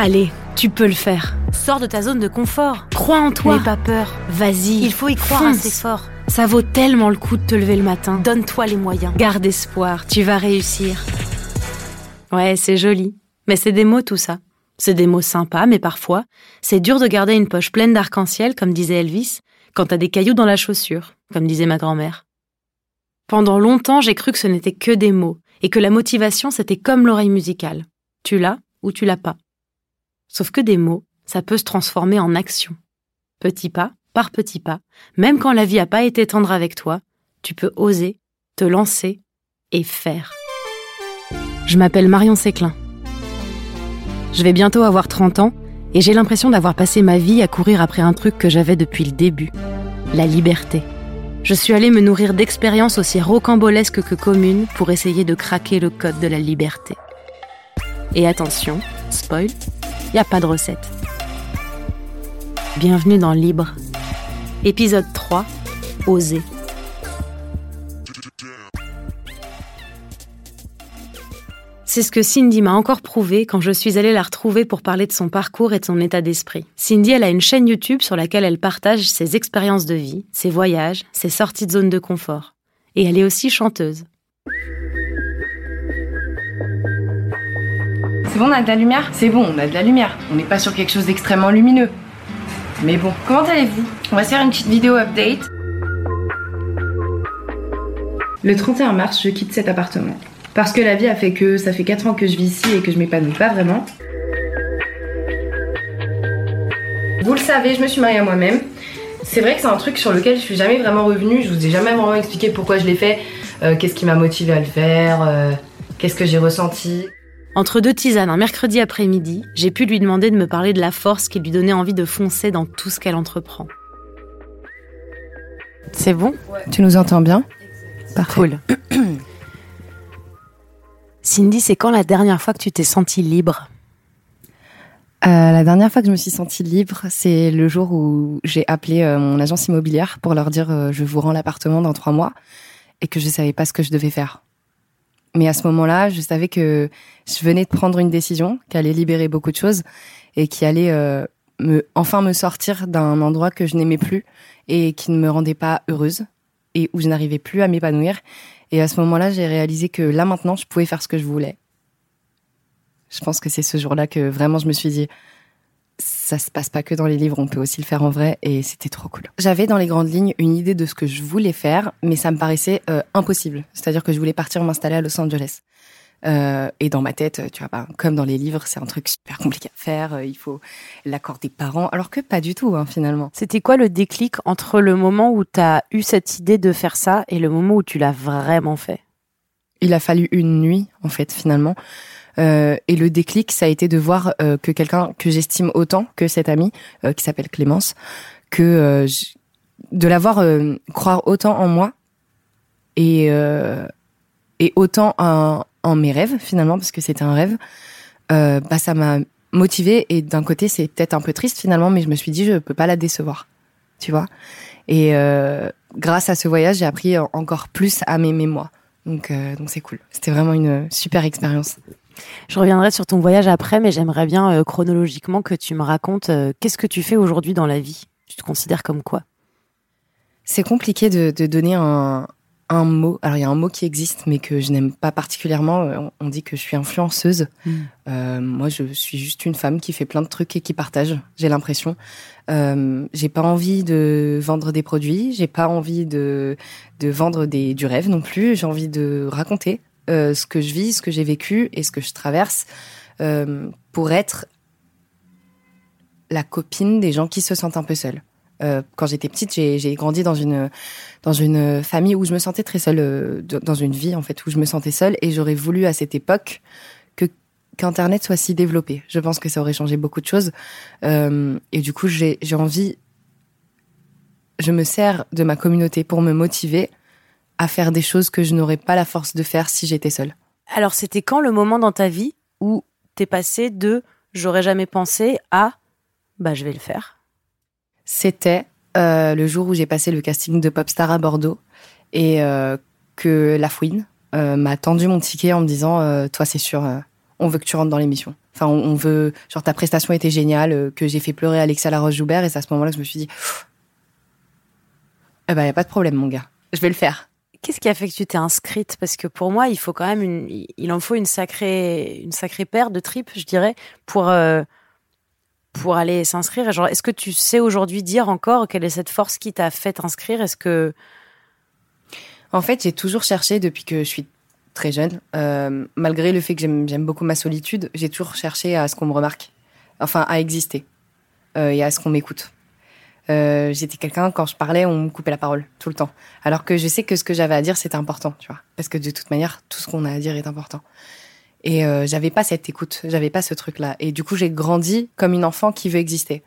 Allez, tu peux le faire. Sors de ta zone de confort. Crois en toi. N'aie pas peur. Vas-y. Il faut y croire assez fort. Ça vaut tellement le coup de te lever le matin. Donne-toi les moyens. Garde espoir. Tu vas réussir. Ouais, c'est joli. Mais c'est des mots tout ça. C'est des mots sympas, mais parfois, c'est dur de garder une poche pleine d'arc-en-ciel, comme disait Elvis, quand t'as des cailloux dans la chaussure, comme disait ma grand-mère. Pendant longtemps, j'ai cru que ce n'était que des mots, et que la motivation, c'était comme l'oreille musicale. Tu l'as ou tu l'as pas. Sauf que des mots, ça peut se transformer en action. Petit pas, par petit pas, même quand la vie n'a pas été tendre avec toi, tu peux oser, te lancer et faire. Je m'appelle Marion Séclin. Je vais bientôt avoir 30 ans et j'ai l'impression d'avoir passé ma vie à courir après un truc que j'avais depuis le début, la liberté. Je suis allée me nourrir d'expériences aussi rocambolesques que communes pour essayer de craquer le code de la liberté. Et attention, spoil, il n'y a pas de recette. Bienvenue dans Libre. Épisode 3, Oser. C'est ce que Cindy m'a encore prouvé quand je suis allée la retrouver pour parler de son parcours et de son état d'esprit. Cindy, elle a une chaîne YouTube sur laquelle elle partage ses expériences de vie, ses voyages, ses sorties de zone de confort. Et elle est aussi chanteuse. C'est bon, on a de la lumière C'est bon, on a de la lumière. On n'est pas sur quelque chose d'extrêmement lumineux. Mais bon, comment allez-vous On va se faire une petite vidéo update. Le 31 mars, je quitte cet appartement. Parce que la vie a fait que ça fait 4 ans que je vis ici et que je m'épanouis pas vraiment. Vous le savez, je me suis mariée à moi-même. C'est vrai que c'est un truc sur lequel je suis jamais vraiment revenue. Je vous ai jamais vraiment expliqué pourquoi je l'ai fait, euh, qu'est-ce qui m'a motivé à le faire, euh, qu'est-ce que j'ai ressenti. Entre deux tisanes un mercredi après-midi, j'ai pu lui demander de me parler de la force qui lui donnait envie de foncer dans tout ce qu'elle entreprend. C'est bon Tu nous entends bien Parfait. Cool. Cindy, c'est quand la dernière fois que tu t'es sentie libre? Euh, la dernière fois que je me suis sentie libre, c'est le jour où j'ai appelé euh, mon agence immobilière pour leur dire euh, je vous rends l'appartement dans trois mois et que je savais pas ce que je devais faire. Mais à ce moment-là, je savais que je venais de prendre une décision qui allait libérer beaucoup de choses et qui allait me enfin me sortir d'un endroit que je n'aimais plus et qui ne me rendait pas heureuse et où je n'arrivais plus à m'épanouir et à ce moment-là, j'ai réalisé que là maintenant, je pouvais faire ce que je voulais. Je pense que c'est ce jour-là que vraiment je me suis dit, ça se passe pas que dans les livres, on peut aussi le faire en vrai et c'était trop cool. J'avais dans les grandes lignes une idée de ce que je voulais faire, mais ça me paraissait euh, impossible. C'est-à-dire que je voulais partir m'installer à Los Angeles. Euh, et dans ma tête, tu vois, pas comme dans les livres, c'est un truc super compliqué à faire. Euh, il faut l'accord des parents, alors que pas du tout hein, finalement. C'était quoi le déclic entre le moment où tu as eu cette idée de faire ça et le moment où tu l'as vraiment fait? Il a fallu une nuit en fait finalement. Euh, et le déclic, ça a été de voir euh, que quelqu'un que j'estime autant que cette amie, euh, qui s'appelle Clémence, que de la voir croire autant en moi et, et autant en, en mes rêves finalement parce que c'était un rêve euh, bah ça m'a motivée et d'un côté c'est peut-être un peu triste finalement mais je me suis dit je peux pas la décevoir tu vois. Et euh, grâce à ce voyage j'ai appris encore plus à m'aimer moi. Donc euh, donc c'est cool. C'était vraiment une super expérience je reviendrai sur ton voyage après mais j'aimerais bien euh, chronologiquement que tu me racontes euh, qu'est-ce que tu fais aujourd'hui dans la vie? Tu te considères comme quoi? C'est compliqué de, de donner un, un mot. Alors il y a un mot qui existe, mais que je n'aime pas particulièrement. Euh, on dit que je suis influenceuse. Hmm. Euh, moi, je suis juste une femme qui fait plein de trucs et qui partage. J'ai l'impression. J'ai pas envie de vendre des produits. J'ai pas envie de de vendre des du rêve non plus. J'ai envie de raconter euh, ce que je vis, ce que j'ai vécu et ce que je traverse euh, pour être la copine des gens qui se sentent un peu seuls. Euh, quand j'étais petite, j'ai grandi dans une dans une famille où je me sentais très seule, euh, dans une vie en fait où je me sentais seule, et j'aurais voulu à cette époque que qu'Internet soit si développé. Je pense que ça aurait changé beaucoup de choses, euh, et du coup j'ai j'ai envie, je me sers de ma communauté pour me motiver à faire des choses que je n'aurais pas la force de faire si j'étais seule. Alors c'était quand le moment dans ta vie où t'es passé de j'aurais jamais pensé à bah je vais le faire c'était euh, le jour où j'ai passé le casting de Popstar à Bordeaux et euh, que La Fouine euh, m'a tendu mon ticket en me disant Toi, c'est sûr, on veut que tu rentres dans l'émission. Enfin, on, veut, genre ta prestation était géniale, que j'ai fait pleurer Alexa Laroche-Joubert, et c'est à ce moment-là que je me suis dit, eh ben, y a pas de problème, mon gars, je vais le faire. Qu'est-ce qui a fait que tu t'es inscrite? Parce que pour moi, il faut quand même une, il en faut une sacrée, une sacrée paire de tripes, je dirais, pour euh, pour aller s'inscrire. Genre, est-ce que tu sais aujourd'hui dire encore quelle est cette force qui t'a fait t'inscrire? Est-ce que en fait, j'ai toujours cherché depuis que je suis très jeune, euh, malgré le fait que j'aime beaucoup ma solitude, j'ai toujours cherché à ce qu'on me remarque, enfin à exister euh, et à ce qu'on m'écoute. Euh, j'étais quelqu'un quand je parlais, on me coupait la parole tout le temps, alors que je sais que ce que j'avais à dire c'était important, tu vois, parce que de toute manière tout ce qu'on a à dire est important. Et j'avais pas cette écoute, j'avais pas ce truc-là, et du coup j'ai grandi comme une enfant qui veut exister.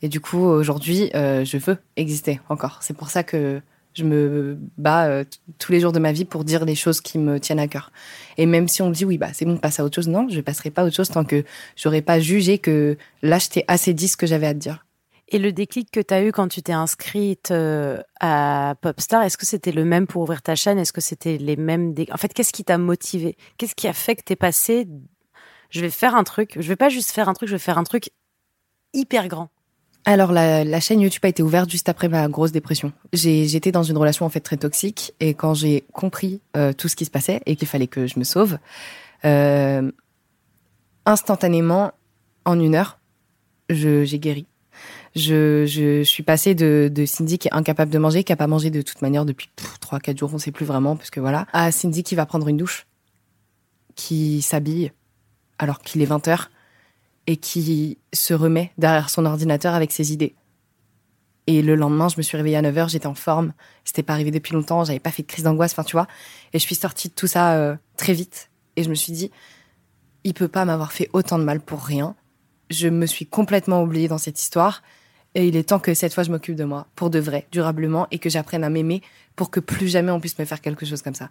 Et du coup aujourd'hui je veux exister encore. C'est pour ça que je me bats euh, tous les jours de ma vie pour dire les choses qui me tiennent à cœur. Et même si on me dit oui, bah c'est bon, passe à autre chose, non, je passerai pas à autre chose tant que j'aurais pas jugé que là, j'étais assez dit ce que j'avais à te dire. Et le déclic que tu as eu quand tu t'es inscrite euh, à Popstar, est-ce que c'était le même pour ouvrir ta chaîne? Est-ce que c'était les mêmes En fait, qu'est-ce qui t'a motivé Qu'est-ce qui a fait que t'es passé Je vais faire un truc. Je vais pas juste faire un truc. Je vais faire un truc hyper grand. Alors la, chaîne YouTube a été ouverte juste après ma grosse dépression. J'étais dans une relation en fait très toxique et quand j'ai compris euh, tout ce qui se passait et qu'il fallait que je me sauve, euh, instantanément en une heure, j'ai guéri. Je, suis passée de, Cindy qui est incapable de manger, qui a pas mangé de toute manière depuis 3-4 jours, on sait plus vraiment, parce que voilà, à Cindy qui va prendre une douche, qui s'habille alors qu'il est 20 heures, et qui se remet derrière son ordinateur avec ses idées. Et le lendemain, je me suis réveillée à 9h, j'étais en forme. C'était pas arrivé depuis longtemps, j'avais pas fait de crise d'angoisse, enfin tu vois. Et je suis sortie de tout ça euh, très vite. Et je me suis dit, il peut pas m'avoir fait autant de mal pour rien. Je me suis complètement oubliée dans cette histoire. Et il est temps que cette fois je m'occupe de moi, pour de vrai, durablement, et que j'apprenne à m'aimer pour que plus jamais on puisse me faire quelque chose comme ça.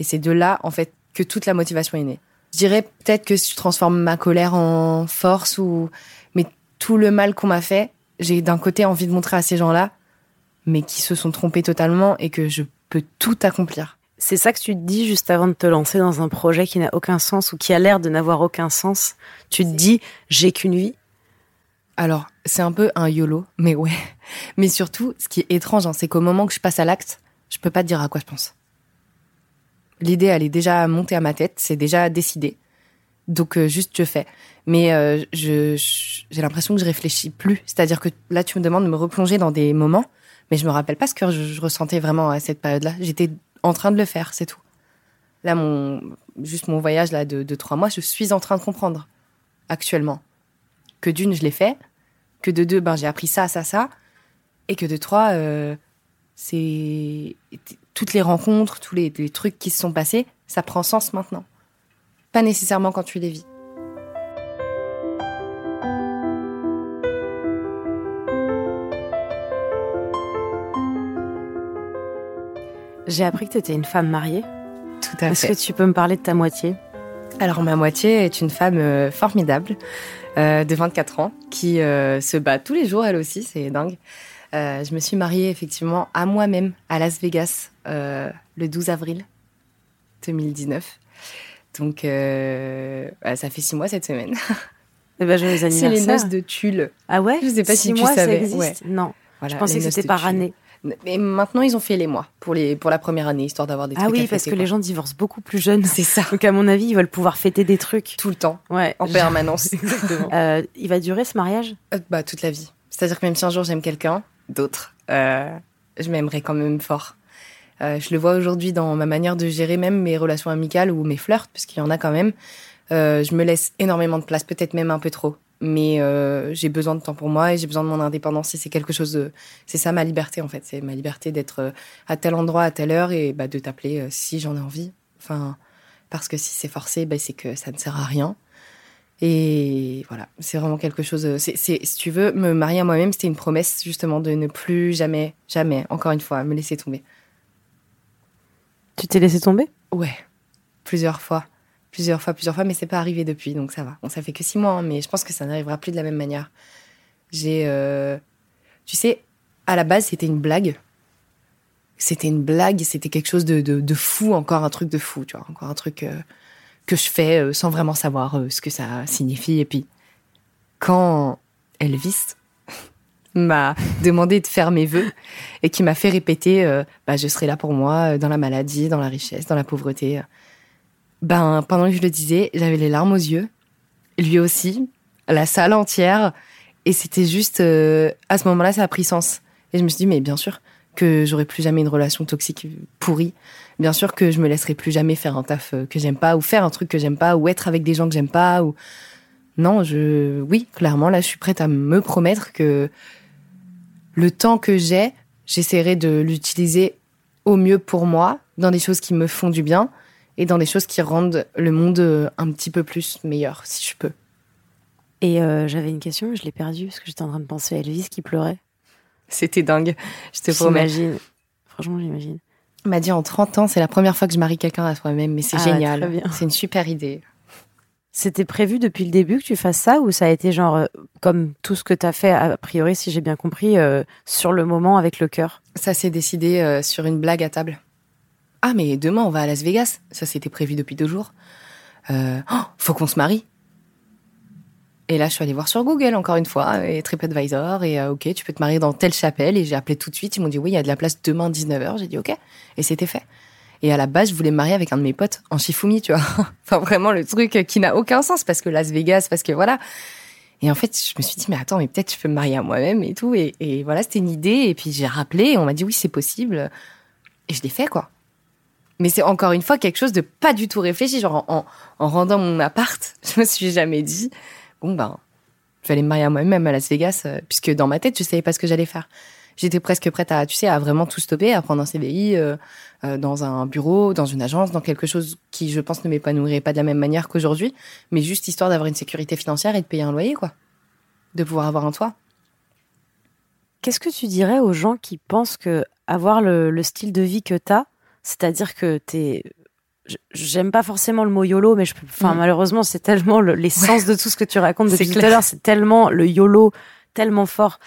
Et c'est de là, en fait, que toute la motivation est née. Je dirais peut-être que si je transforme ma colère en force ou mais tout le mal qu'on m'a fait, j'ai d'un côté envie de montrer à ces gens-là mais qui se sont trompés totalement et que je peux tout accomplir. C'est ça que tu te dis juste avant de te lancer dans un projet qui n'a aucun sens ou qui a l'air de n'avoir aucun sens. Tu te dis j'ai qu'une vie. Alors, c'est un peu un YOLO, mais ouais. Mais surtout, ce qui est étrange, hein, c'est qu'au moment que je passe à l'acte, je peux pas te dire à quoi je pense. L'idée, elle est déjà montée à ma tête, c'est déjà décidé. Donc euh, juste je fais. Mais euh, j'ai l'impression que je réfléchis plus. C'est-à-dire que là, tu me demandes de me replonger dans des moments, mais je me rappelle pas ce que je, ressentais vraiment à cette période-là. J'étais en train de le faire, c'est tout. Là, mon juste mon voyage là de, trois mois, je suis en train de comprendre actuellement que d'une, je l'ai fait, que de deux, ben j'ai appris ça, ça, ça, et que de trois, euh, c'est toutes les rencontres, tous les, trucs qui se sont passés, ça prend sens maintenant. Pas nécessairement quand tu les vis. J'ai appris que tu étais une femme mariée. Tout à fait. Est-ce que tu peux me parler de ta moitié? Alors, ma moitié est une femme euh, formidable euh, de 24 ans qui euh, se bat tous les jours, elle aussi, c'est dingue. je me suis mariée effectivement à moi-même à Las Vegas le 12 avril 2019. Donc, bah, ça fait six mois cette semaine. Eh ben, C'est les noces de Tulle. Ah ouais? Je sais pas si tu mois, savais. Non. je pensais que c'était par année. Mais maintenant, ils ont fait les mois pour, les, pour la première année, histoire d'avoir des ah trucs. Ah oui, parce que les gens divorcent beaucoup plus jeunes. C'est ça. Donc, à mon avis, ils veulent pouvoir fêter des trucs. Tout le temps. Ouais. En permanence. Exactement. Euh, il va durer ce mariage? Bah, toute la vie. C'est-à-dire que même si un jour j'aime quelqu'un, d'autres, je m'aimerais quand même fort. Euh, je le vois aujourd'hui dans ma manière de gérer même mes relations amicales ou mes flirts, puisqu'il y en a quand même. Euh, je me laisse énormément de place, peut-être même un peu trop. Mais euh, j'ai besoin de temps pour moi et j'ai besoin de mon indépendance. Et c'est quelque chose de... C'est ça ma liberté, en fait. C'est ma liberté d'être à tel endroit, à telle heure et bah, de t'appeler si j'en ai envie. Enfin, parce que si c'est forcé, bah, c'est que ça ne sert à rien. Et voilà, c'est vraiment quelque chose. C'est, si tu veux, me marier à moi-même, c'était une promesse justement de ne plus jamais, jamais, encore une fois, me laisser tomber. Tu t'es laissé tomber? Ouais, plusieurs fois. Plusieurs fois, plusieurs fois, mais c'est pas arrivé depuis, donc ça va. Bon, ça fait que six mois, hein, mais je pense que ça n'arrivera plus de la même manière. J'ai. Euh, tu sais, à la base, c'était une blague. C'était une blague, c'était quelque chose de, de, fou, encore un truc de fou, tu vois, encore un truc. Euh, que je fais sans vraiment savoir ce que ça signifie. Et puis, quand Elvis m'a demandé de faire mes vœux et qui m'a fait répéter bah, je serai là pour moi dans la maladie, dans la richesse, dans la pauvreté. Ben pendant que je le disais, j'avais les larmes aux yeux, lui aussi, la salle entière, et c'était juste à ce moment-là ça a pris sens. Et je me suis dit mais bien sûr, que j'aurai plus jamais une relation toxique pourrie. Bien sûr que je me laisserai plus jamais faire un taf euh, que j'aime pas ou faire un truc que j'aime pas ou être avec des gens que j'aime pas ou non, je oui, clairement là je suis prête à me promettre que le temps que j'ai, j'essaierai de l'utiliser au mieux pour moi dans des choses qui me font du bien et dans des choses qui rendent le monde euh, un petit peu plus meilleur si je peux. Et euh, j'avais une question, je l'ai perdue parce que j'étais en train de penser à Elvis qui pleurait. C'était dingue, je te promets. J'imagine. Franchement, j'imagine. M'a dit en 30 ans, c'est la première fois que je marie quelqu'un à soi-même, mais c'est ah, génial. C'est une super idée. C'était prévu depuis le début que tu fasses ça ou ça a été genre, euh, comme tout ce que tu as fait, a priori, si j'ai bien compris, euh, sur le moment avec le cœur? Ça s'est décidé euh, sur une blague à table. Ah, mais demain, on va à Las Vegas. Ça, c'était prévu depuis deux jours. Oh, faut qu'on se marie. Et là, je suis allée voir sur Google, encore une fois, et TripAdvisor, et euh, OK, tu peux te marier dans telle chapelle. Et j'ai appelé tout de suite. Ils m'ont dit, oui, il y a de la place demain 19h. J'ai dit, OK. Et c'était fait. Et à la base, je voulais me marier avec un de mes potes en Shifumi, tu vois. enfin, vraiment, le truc qui n'a aucun sens parce que Las Vegas, parce que voilà. Et en fait, je me suis dit, mais attends, mais peut-être je peux me marier à moi-même et tout. Et, voilà, c'était une idée. Et puis j'ai rappelé, on m'a dit, oui, c'est possible. Et je l'ai fait, quoi. Mais c'est encore une fois quelque chose de pas du tout réfléchi. Genre, en, en rendant mon appart, je me suis jamais dit, bon ben, je vais aller me marier à moi-même à Las Vegas, euh, puisque dans ma tête, je savais pas ce que j'allais faire. J'étais presque prête à, tu sais, à vraiment tout stopper, à prendre un CDI euh, euh, dans un bureau, dans une agence, dans quelque chose qui, je pense, ne m'épanouirait pas de la même manière qu'aujourd'hui, mais juste histoire d'avoir une sécurité financière et de payer un loyer, quoi. De pouvoir avoir un toit. Qu'est-ce que tu dirais aux gens qui pensent que avoir le, le style de vie que tu as, c'est-à-dire que tu es j'aime pas forcément le mot YOLO, mais je, enfin, mm. malheureusement, c'est tellement l'essence de tout ce que tu racontes depuis tout à l'heure. C'est tellement le YOLO, tellement fort.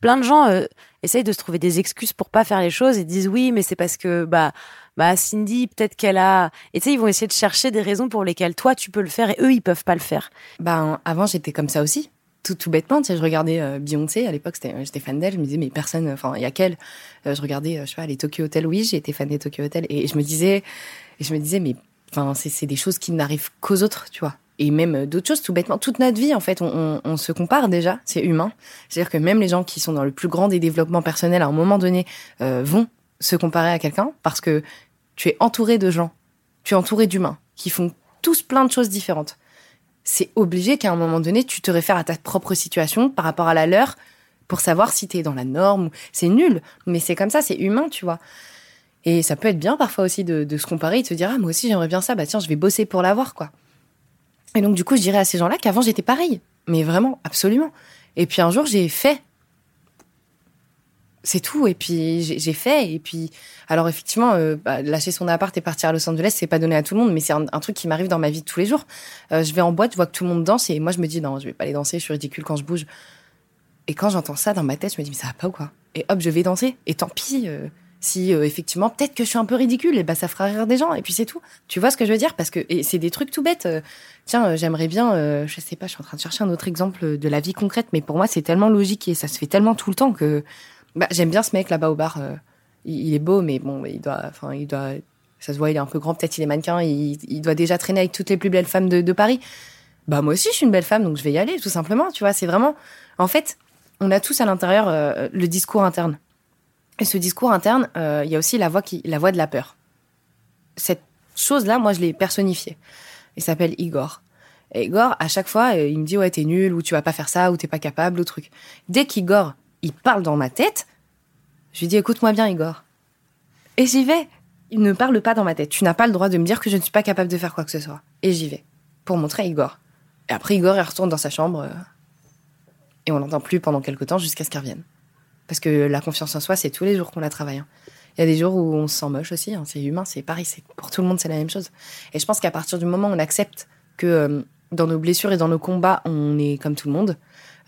Plein de gens euh, essayent de se trouver des excuses pour pas faire les choses et disent oui, mais c'est parce que, bah, bah, Cindy, peut-être qu'elle a, et tu sais, ils vont essayer de chercher des raisons pour lesquelles toi, tu peux le faire et eux, ils peuvent pas le faire. Ben, avant, j'étais comme ça aussi. Tout, tout bêtement, tu sais, je regardais euh, Beyoncé à l'époque, j'étais fan d'elle, je me disais mais personne, enfin il y a qu'elle. Euh, je regardais, je sais pas, les Tokyo Hotel, oui, été fan des Tokyo Hotel et je me disais, et je me disais, mais enfin, c'est des choses qui n'arrivent qu'aux autres, tu vois. Et même euh, d'autres choses, tout bêtement. Toute notre vie, en fait, on, se compare déjà, c'est humain. C'est-à-dire que même les gens qui sont dans le plus grand des développements personnels, à un moment donné, euh, vont se comparer à quelqu'un parce que tu es entouré de gens, tu es entouré d'humains qui font tous plein de choses différentes. C'est obligé qu'à un moment donné, tu te réfères à ta propre situation par rapport à la leur pour savoir si tu es dans la norme. C'est nul, mais c'est comme ça, c'est humain, tu vois. Et ça peut être bien parfois aussi de, se comparer et de se dire ah moi aussi j'aimerais bien ça bah tiens je vais bosser pour l'avoir quoi. Et donc du coup je dirais à ces gens-là qu'avant j'étais pareil, mais vraiment absolument. Et puis un jour j'ai fait. C'est tout. Et puis j'ai fait. Et puis alors effectivement euh, bah, lâcher son appart et partir à Los Angeles c'est pas donné à tout le monde, mais c'est un, truc qui m'arrive dans ma vie de tous les jours. Euh, je vais en boîte, je vois que tout le monde danse et moi je me dis non je vais pas aller danser, je suis ridicule quand je bouge. Et quand j'entends ça dans ma tête je me dis mais ça va pas ou quoi? Et hop je vais danser. Et tant pis. Euh, si effectivement peut-être que je suis un peu ridicule et bah ça fera rire des gens et puis c'est tout tu vois ce que je veux dire? Parce que c'est des trucs tout bêtes tiens j'aimerais bien je sais pas je suis en train de chercher un autre exemple de la vie concrète mais pour moi c'est tellement logique et ça se fait tellement tout le temps que bah, j'aime bien ce mec là-bas au bar il, est beau mais bon il doit enfin il doit ça se voit il est un peu grand peut-être il est mannequin il, doit déjà traîner avec toutes les plus belles femmes de, Paris bah moi aussi je suis une belle femme donc je vais y aller tout simplement tu vois c'est vraiment en fait on a tous à l'intérieur le discours interne et ce discours interne, euh, il y a aussi la voix, qui, la voix de la peur. Cette chose-là, moi, je l'ai personnifiée. Il s'appelle Igor. Et Igor, à chaque fois, euh, il me dit ouais, t'es nul, ou tu vas pas faire ça, ou t'es pas capable, ou truc. Dès qu'Igor, il parle dans ma tête, je lui dis écoute-moi bien, Igor. Et j'y vais. Il ne parle pas dans ma tête. Tu n'as pas le droit de me dire que je ne suis pas capable de faire quoi que ce soit. Et j'y vais. Pour montrer à Igor. Et après, Igor, il retourne dans sa chambre. Euh, et on l'entend plus pendant quelques temps jusqu'à ce qu'il revienne. Parce que la confiance en soi, c'est tous les jours qu'on la travaille. Hein. Il y a des jours où on se sent moche aussi. Hein. C'est humain, c'est pareil. C'est pour tout le monde, c'est la même chose. Et je pense qu'à partir du moment où on accepte que euh, dans nos blessures et dans nos combats, on est comme tout le monde.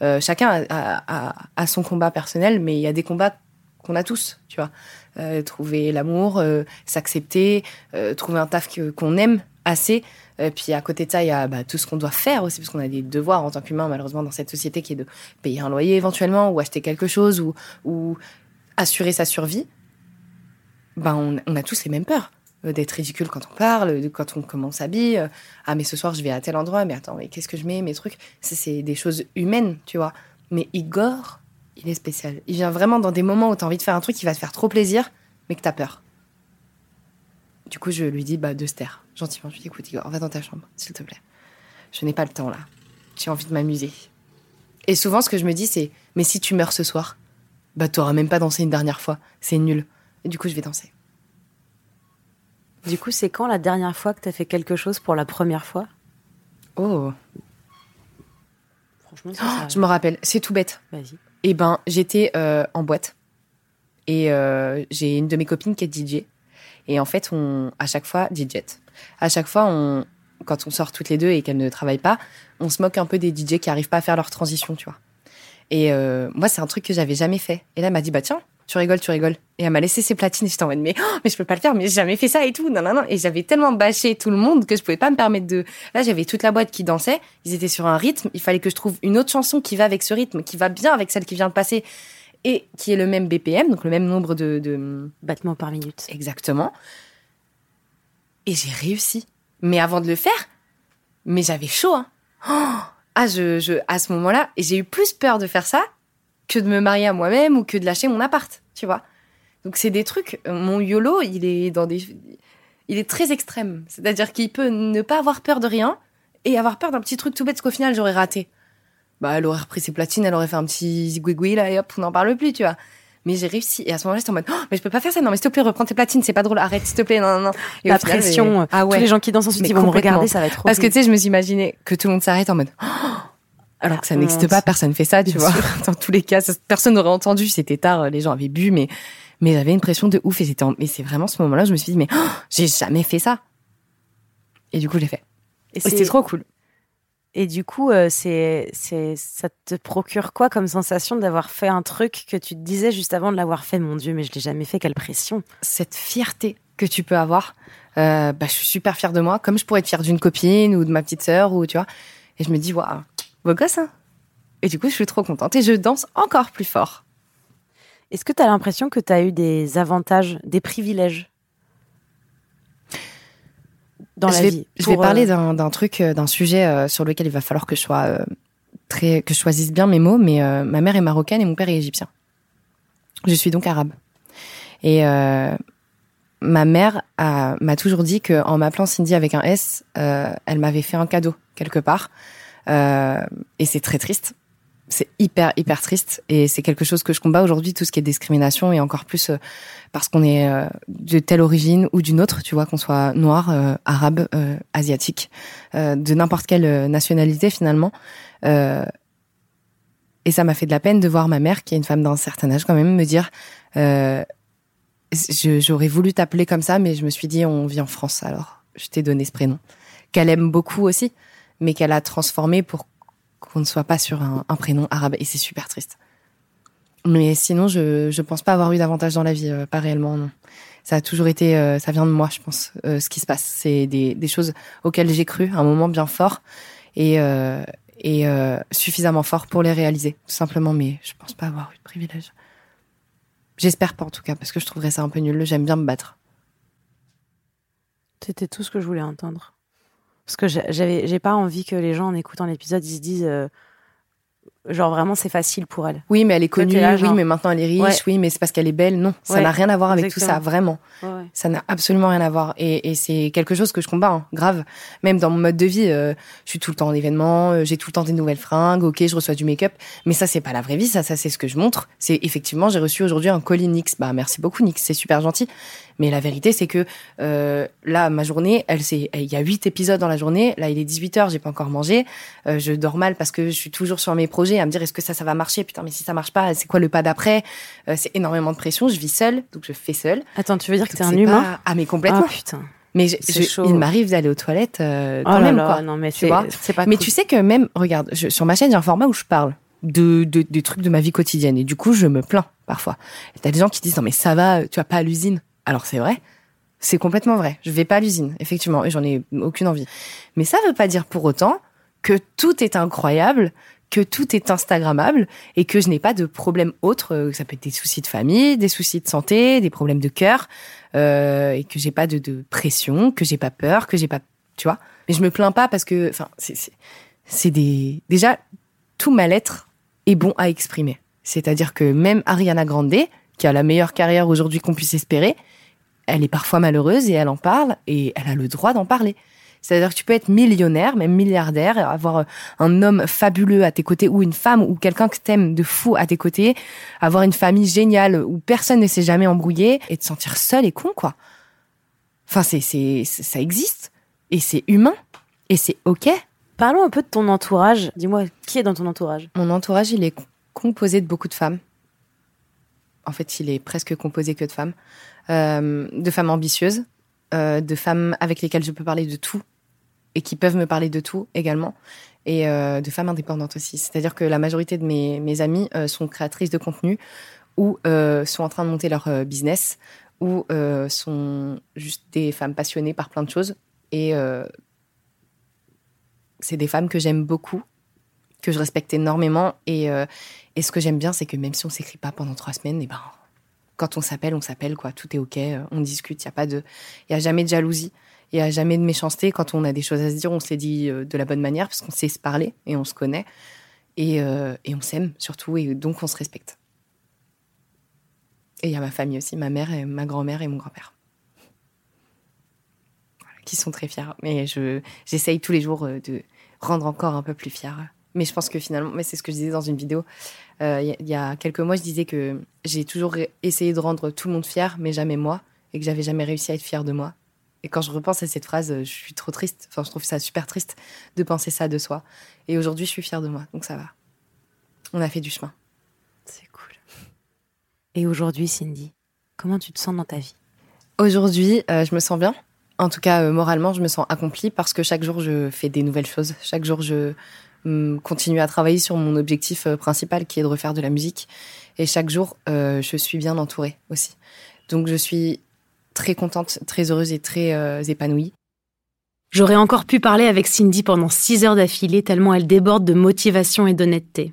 Euh, chacun a, son combat personnel, mais il y a des combats qu'on a tous, tu vois. Euh, trouver l'amour, s'accepter, trouver un taf qu'on aime assez. Euh, puis à côté de ça, il y a bah, tout ce qu'on doit faire aussi, parce qu'on a des devoirs en tant qu'humain, malheureusement, dans cette société qui est de payer un loyer éventuellement, ou acheter quelque chose, ou, assurer sa survie. Ben, on, a tous les mêmes peurs euh, d'être ridicule quand on parle, quand on comment on s'habille. Euh, ah mais ce soir je vais à tel endroit, mais attends, mais qu'est-ce que je mets, mes trucs? C'est des choses humaines, tu vois. Mais Igor, il est spécial. Il vient vraiment dans des moments où tu as envie de faire un truc qui va te faire trop plaisir, mais que tu as peur. Du coup, je lui dis bah, de se taire, gentiment. Je lui dis écoute, Igor, va dans ta chambre, s'il te plaît. Je n'ai pas le temps là. J'ai envie de m'amuser. Et souvent, ce que je me dis, c'est mais si tu meurs ce soir, bah, t'auras même pas dansé une dernière fois. C'est nul. Et du coup, je vais danser. Du coup, c'est quand la dernière fois que tu as fait quelque chose pour la première fois? Oh. Franchement, ça, je me rappelle, c'est tout bête. Vas-y. Eh ben, j'étais euh, en boîte et euh, j'ai une de mes copines qui est DJ. Et en fait, on, à chaque fois, DJ. À chaque fois, on, quand on sort toutes les deux et qu'elles ne travaillent pas, on se moque un peu des DJ qui arrivent pas à faire leur transition, tu vois. Et euh, moi, c'est un truc que j'avais jamais fait. Et là, elle m'a dit, bah tiens, tu rigoles, tu rigoles. Et elle m'a laissé ses platines et j'étais en mode, mais, oh, mais je peux pas le faire, mais j'ai jamais fait ça et tout. Non, non, non. Et j'avais tellement bâché tout le monde que je pouvais pas me permettre de. Là, j'avais toute la boîte qui dansait. Ils étaient sur un rythme. Il fallait que je trouve une autre chanson qui va avec ce rythme, qui va bien avec celle qui vient de passer et qui est le même BPM, donc le même nombre de, de... battements par minute. Exactement. Et j'ai réussi. Mais avant de le faire, mais j'avais chaud. Hein. Oh ah, je, je, à ce moment-là, et j'ai eu plus peur de faire ça que de me marier à moi-même ou que de lâcher mon appart, tu vois. Donc c'est des trucs. Mon YOLO, il est dans des, il est très extrême. C'est-à-dire qu'il peut ne pas avoir peur de rien et avoir peur d'un petit truc tout bête qu'au final j'aurais raté. Bah, elle aurait repris ses platines, elle aurait fait un petit zigouigoui là et hop, on n'en parle plus, tu vois. Mais j'ai réussi. Et à ce moment-là, j'étais en mode, oh, mais je peux pas faire ça. Non, mais s'il te plaît, reprends tes platines, c'est pas drôle. Arrête, s'il te plaît. Non, non, non. Et La pression. Ah ouais. Tous les gens qui dansent ensuite, ils vont me regarder, ça va être trop. Parce que tu sais, je me suis imaginé que tout le monde s'arrête en mode, oh, alors que ça n'existe pas, personne fait ça, tu vois. Dans tous les cas, personne n'aurait entendu. C'était tard, les gens avaient bu, mais mais j'avais une pression de ouf et c'était. Mais c'est vraiment ce moment-là, je me suis dit mais oh, j'ai jamais fait ça. Et du coup, j'ai fait. Et c'était trop cool. Et du coup, euh, c'est c'est ça te procure quoi comme sensation d'avoir fait un truc que tu te disais juste avant de l'avoir fait, mon Dieu, mais je l'ai jamais fait, quelle pression. Cette fierté que tu peux avoir. Euh, bah, je suis super fière de moi, comme je pourrais être fière d'une copine ou de ma petite sœur ou tu vois. Et je me dis waouh beau gosse, hein Et du coup, je suis trop contente et je danse encore plus fort. Est-ce que tu as l'impression que tu as eu des avantages, des privilèges? Dans je la vais, vie Je vais parler euh, d'un truc, euh, d'un sujet euh, sur lequel il va falloir que je sois très, que je choisisse bien mes mots. Mais ma mère est marocaine et mon père est égyptien. Je suis donc arabe. Et ma mère m'a toujours dit qu'en m'appelant Cindy avec un S, elle m'avait fait un cadeau quelque part. Euh, et c'est très triste. C'est hyper hyper triste et c'est quelque chose que je combats aujourd'hui tout ce qui est discrimination et encore plus euh, parce qu'on est euh, de telle origine ou d'une autre, tu vois, qu'on soit noir, arabe, asiatique, de n'importe quelle nationalité finalement. et ça m'a fait de la peine de voir ma mère, qui est une femme d'un certain âge quand même, me dire j'aurais voulu t'appeler comme ça, mais je me suis dit on vit en France, alors je t'ai donné ce prénom qu'elle aime beaucoup aussi mais qu'elle a transformé pour qu'on ne soit pas sur un, prénom arabe. Et c'est super triste. Mais sinon, je je pense pas avoir eu d'avantage dans la vie, euh, pas réellement. Non. Ça a toujours été, euh, ça vient de moi, je pense. Euh, ce qui se passe, c'est des, des choses auxquelles j'ai cru, un moment bien fort et et suffisamment fort pour les réaliser, tout simplement. Mais je pense pas avoir eu de privilège. J'espère pas en tout cas, parce que je trouverais ça un peu nul. J'aime bien me battre. C'était tout ce que je voulais entendre. Parce que j'avais, j'ai pas envie que les gens en écoutant l'épisode ils se disent euh, genre vraiment c'est facile pour elle. Oui, mais elle est connue, oui, mais maintenant elle est riche, oui, mais c'est parce qu'elle est belle. Non, ça n'a rien à voir avec tout ça, vraiment. Ça n'a absolument rien à voir. Et, et c'est quelque chose que je combats, hein, grave. Même dans mon mode de vie, euh, je suis tout le temps en événement, euh, j'ai tout le temps des nouvelles fringues, ok, je reçois du make-up, mais ça c'est pas la vraie vie, ça, ça c'est ce que je montre. C'est effectivement, j'ai reçu aujourd'hui un colis Nix. Bah merci beaucoup Nix, c'est super gentil. Mais la vérité, c'est que euh, là, ma journée, elle, c'est, il y a huit épisodes dans la journée. Là, il est 18 h j'ai pas encore mangé. Euh, je dors mal parce que je suis toujours sur mes projets à me dire est-ce que ça, ça va marcher? Putain, mais si ça marche pas, c'est quoi le pas d'après? Euh, C'est énormément de pression. Je vis seule, donc je fais seule. Attends, tu veux dire que t'es un humain? Ah, mais complètement. Oh, putain. Mais il m'arrive d'aller aux toilettes euh, quand oh même, quoi. Non, mais tu vois? C'est pas. Mais tu sais que même, regarde, sur ma chaîne, j'ai un format où je parle de, de, des trucs de ma vie quotidienne et du coup, je me plains parfois. T'as des gens qui disent non mais ça va, tu vas pas à l'usine. Alors c'est vrai, C'est complètement vrai. Je vais pas à l'usine, effectivement, et j'en ai aucune envie. Mais ça veut pas dire pour autant que tout est incroyable, que tout est instagrammable et que je n'ai pas de problème autre. Euh, ça peut être des soucis de famille, des soucis de santé, des problèmes de cœur, euh, et que j'ai pas de, de pression, que j'ai pas peur, que j'ai pas, tu vois. Mais je me plains pas parce que, enfin, c'est des déjà tout mal-être est bon à exprimer. C'est-à-dire que même Ariana Grande, qui a la meilleure carrière aujourd'hui qu'on puisse espérer, elle est parfois malheureuse et elle en parle et elle a le droit d'en parler. C'est-à-dire que tu peux être millionnaire, même milliardaire, avoir un homme fabuleux à tes côtés ou une femme ou quelqu'un que t'aimes de fou à tes côtés, avoir une famille géniale où personne ne s'est jamais embrouillé et te sentir seul et con, quoi. Enfin, c'est, c'est, ça existe et c'est humain et c'est ok. Parlons un peu de ton entourage. Dis-moi, qui est dans ton entourage? Mon entourage, il est composé de beaucoup de femmes. En fait, il est presque composé que de femmes. Euh, de femmes ambitieuses, euh, de femmes avec lesquelles je peux parler de tout et qui peuvent me parler de tout également, et euh, de femmes indépendantes aussi. C'est-à-dire que la majorité de mes, mes amies sont créatrices de contenu ou sont en train de monter leur business ou sont juste des femmes passionnées par plein de choses. Et c'est des femmes que j'aime beaucoup, que je respecte énormément. Et, et ce que j'aime bien, c'est que même si on s'écrit pas pendant trois semaines, et eh ben quand on s'appelle, on s'appelle, quoi. Tout est OK, euh, on discute, il n'y a pas de, il a jamais de jalousie, il n'y a jamais de méchanceté. Quand on a des choses à se dire, on se les dit euh, de la bonne manière parce qu'on sait se parler et on se connaît. Et, euh, et on s'aime surtout et donc on se respecte. Et il y a ma famille aussi, ma mère ma grand-mère et mon grand-père. qui sont très fiers. Mais je, j'essaye tous les jours de rendre encore un peu plus fière. Mais je pense que finalement, mais c'est ce que je disais dans une vidéo, il y, a quelques mois, je disais que j'ai toujours essayé de rendre tout le monde fier, mais jamais moi, et que j'avais jamais réussi à être fière de moi. Et quand je repense à cette phrase, je suis trop triste. Enfin, je trouve ça super triste de penser ça de soi. Et aujourd'hui, je suis fière de moi, donc ça va. On a fait du chemin. C'est cool. Et aujourd'hui, Cindy, comment tu te sens dans ta vie? Aujourd'hui, euh, je me sens bien. En tout cas, euh, moralement, je me sens accomplie parce que chaque jour, je fais des nouvelles choses. Chaque jour, je, continuer à travailler sur mon objectif euh, principal qui est de refaire de la musique. Et chaque jour, euh, je suis bien entourée aussi. Donc je suis très contente, très heureuse et très euh, épanouie. J'aurais encore pu parler avec Cindy pendant six heures d'affilée tellement elle déborde de motivation et d'honnêteté.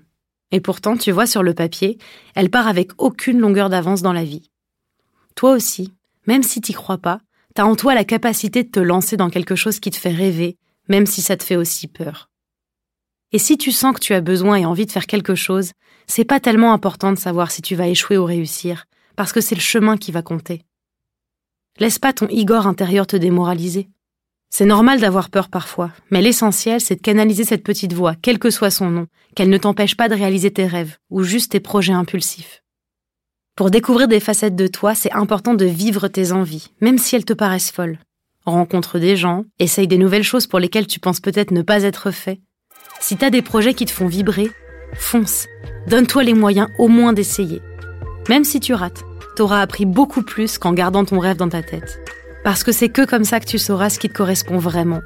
Et pourtant, tu vois sur le papier, elle part avec aucune longueur d'avance dans la vie. Toi aussi, même si t'y crois pas, t'as en toi la capacité de te lancer dans quelque chose qui te fait rêver, même si ça te fait aussi peur. Et si tu sens que tu as besoin et envie de faire quelque chose, c'est pas tellement important de savoir si tu vas échouer ou réussir, parce que c'est le chemin qui va compter. Laisse pas ton Igor intérieur te démoraliser. C'est normal d'avoir peur parfois, mais l'essentiel, c'est de canaliser cette petite voix, quel que soit son nom, qu'elle ne t'empêche pas de réaliser tes rêves ou juste tes projets impulsifs. Pour découvrir des facettes de toi, c'est important de vivre tes envies, même si elles te paraissent folles. Rencontre des gens, essaye des nouvelles choses pour lesquelles tu penses peut-être ne pas être fait, si t'as des projets qui te font vibrer, fonce. Donne-toi les moyens au moins d'essayer. Même si tu rates, t'auras appris beaucoup plus qu'en gardant ton rêve dans ta tête. Parce que c'est que comme ça que tu sauras ce qui te correspond vraiment.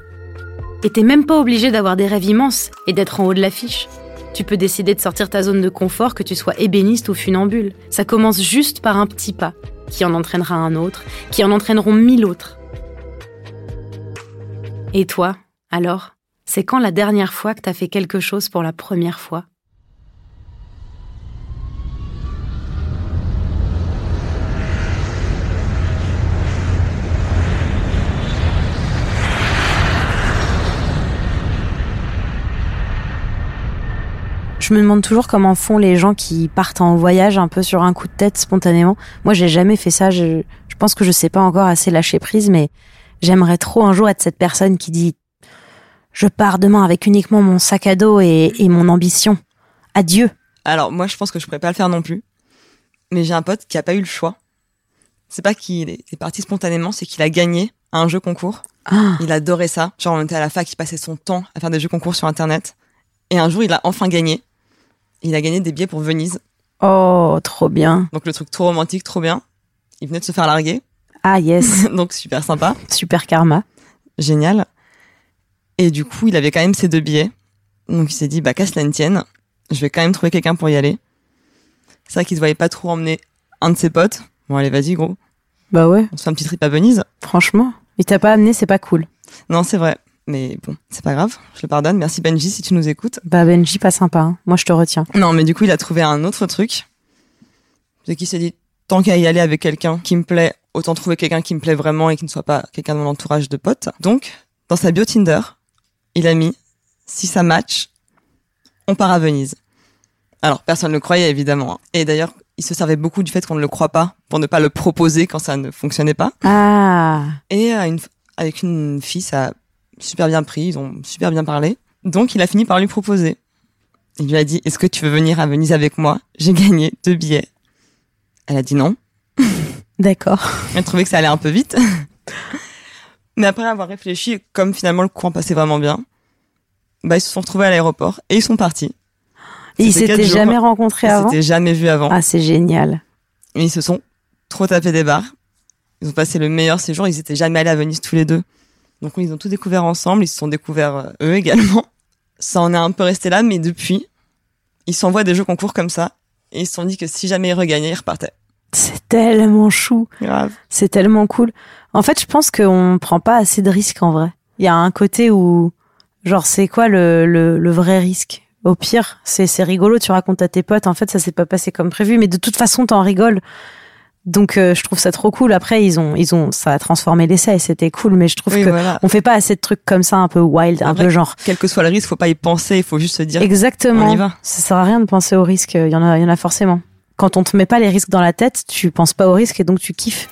Et t'es même pas obligé d'avoir des rêves immenses et d'être en haut de l'affiche. Tu peux décider de sortir ta zone de confort, que tu sois ébéniste ou funambule. Ça commence juste par un petit pas, qui en entraînera un autre, qui en entraîneront mille autres. Et toi, alors? C'est quand la dernière fois que t'as fait quelque chose pour la première fois? Je me demande toujours comment font les gens qui partent en voyage un peu sur un coup de tête spontanément. Moi, j'ai jamais fait ça. Je, pense que je sais pas encore assez lâcher prise, mais j'aimerais trop un jour être cette personne qui dit je pars demain avec uniquement mon sac à dos et, mon ambition. Adieu. Alors moi je pense que je pourrais pas le faire non plus. Mais j'ai un pote qui a pas eu le choix. C'est pas qu'il est parti spontanément, c'est qu'il a gagné un jeu concours. Ah. Il adorait ça. Genre on était à la fac, il passait son temps à faire des jeux concours sur internet. Et un jour il a enfin gagné. Il a gagné des billets pour Venise. Oh, trop bien. Donc le truc trop romantique, trop bien. Il venait de se faire larguer. Ah yes. Donc super sympa. Super karma. Génial. Et du coup, il avait quand même ses deux billets. Donc il s'est dit, bah qu'à cela ne tienne, je vais quand même trouver quelqu'un pour y aller. C'est vrai qu'il se voyait pas trop emmener un de ses potes. Bon allez, vas-y gros. Bah ouais. On se fait un petit trip à Venise. Franchement. Il t'a pas amené, c'est pas cool. Non, c'est vrai. Mais bon, c'est pas grave. Je le pardonne. Merci Benji si tu nous écoutes. Bah Benji, pas sympa. Hein. Moi, je te retiens. Non, mais du coup, il a trouvé un autre truc. C'est qu'il s'est dit, tant qu'à y aller avec quelqu'un qui me plaît, autant trouver quelqu'un qui me plaît vraiment et qui ne soit pas quelqu'un de mon entourage de potes. Donc, dans sa bio Tinder, il a mis, si ça match, on part à Venise. Alors, personne ne le croyait, évidemment. Hein. Et d'ailleurs, il se servait beaucoup du fait qu'on ne le croit pas pour ne pas le proposer quand ça ne fonctionnait pas. Ah. Et euh, avec une fille, ça a super bien pris, ils ont super bien parlé. Donc, il a fini par lui proposer. Il lui a dit, est-ce que tu veux venir à Venise avec moi? J'ai gagné deux billets. Elle a dit non. D'accord. Elle trouvait que ça allait un peu vite. Mais après avoir réfléchi, comme finalement le courant passait vraiment bien, bah ils se sont retrouvés à l'aéroport et ils sont partis. Et ils s'étaient jamais rencontrés avant. Ils s'étaient jamais vus avant. Ah, c'est génial. Et ils se sont trop tapés des barres. Ils ont passé le meilleur séjour. Ils étaient jamais allés à Venise tous les deux. Donc ils ont tout découvert ensemble. Ils se sont découverts euh, eux également. Ça en est un peu resté là, mais depuis, ils s'envoient des jeux concours comme ça. Et ils se sont dit que si jamais ils regagnaient, ils repartaient. C'est tellement chou. Grave. C'est tellement cool. En fait, je pense qu'on prend pas assez de risques en vrai. Il y a un côté où, genre, c'est quoi le, le, le vrai risque? Au pire, c'est c'est rigolo. Tu racontes à tes potes. En fait, ça s'est pas passé comme prévu, mais de toute façon, t'en rigoles. Donc euh, je trouve ça trop cool. Après ils ont ils ont ça a transformé l'essai c'était cool. Mais je trouve que on fait pas assez de trucs comme ça un peu wild, un peu genre. Quel que soit le risque, faut pas y penser. Il faut juste se dire. Exactement. On y va. Ça sert à rien de penser au risque. Il y en a il y en a forcément. Quand on te met pas les risques dans la tête, tu penses pas au risque et donc tu kiffes.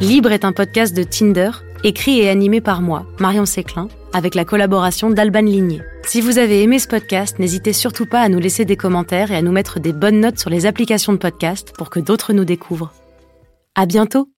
Libre est un podcast de Tinder, écrit et animé par moi, Marion Séclin, avec la collaboration d'Alban Ligné. Si vous avez aimé ce podcast, n'hésitez surtout pas à nous laisser des commentaires et à nous mettre des bonnes notes sur les applications de podcast pour que d'autres nous découvrent. À bientôt!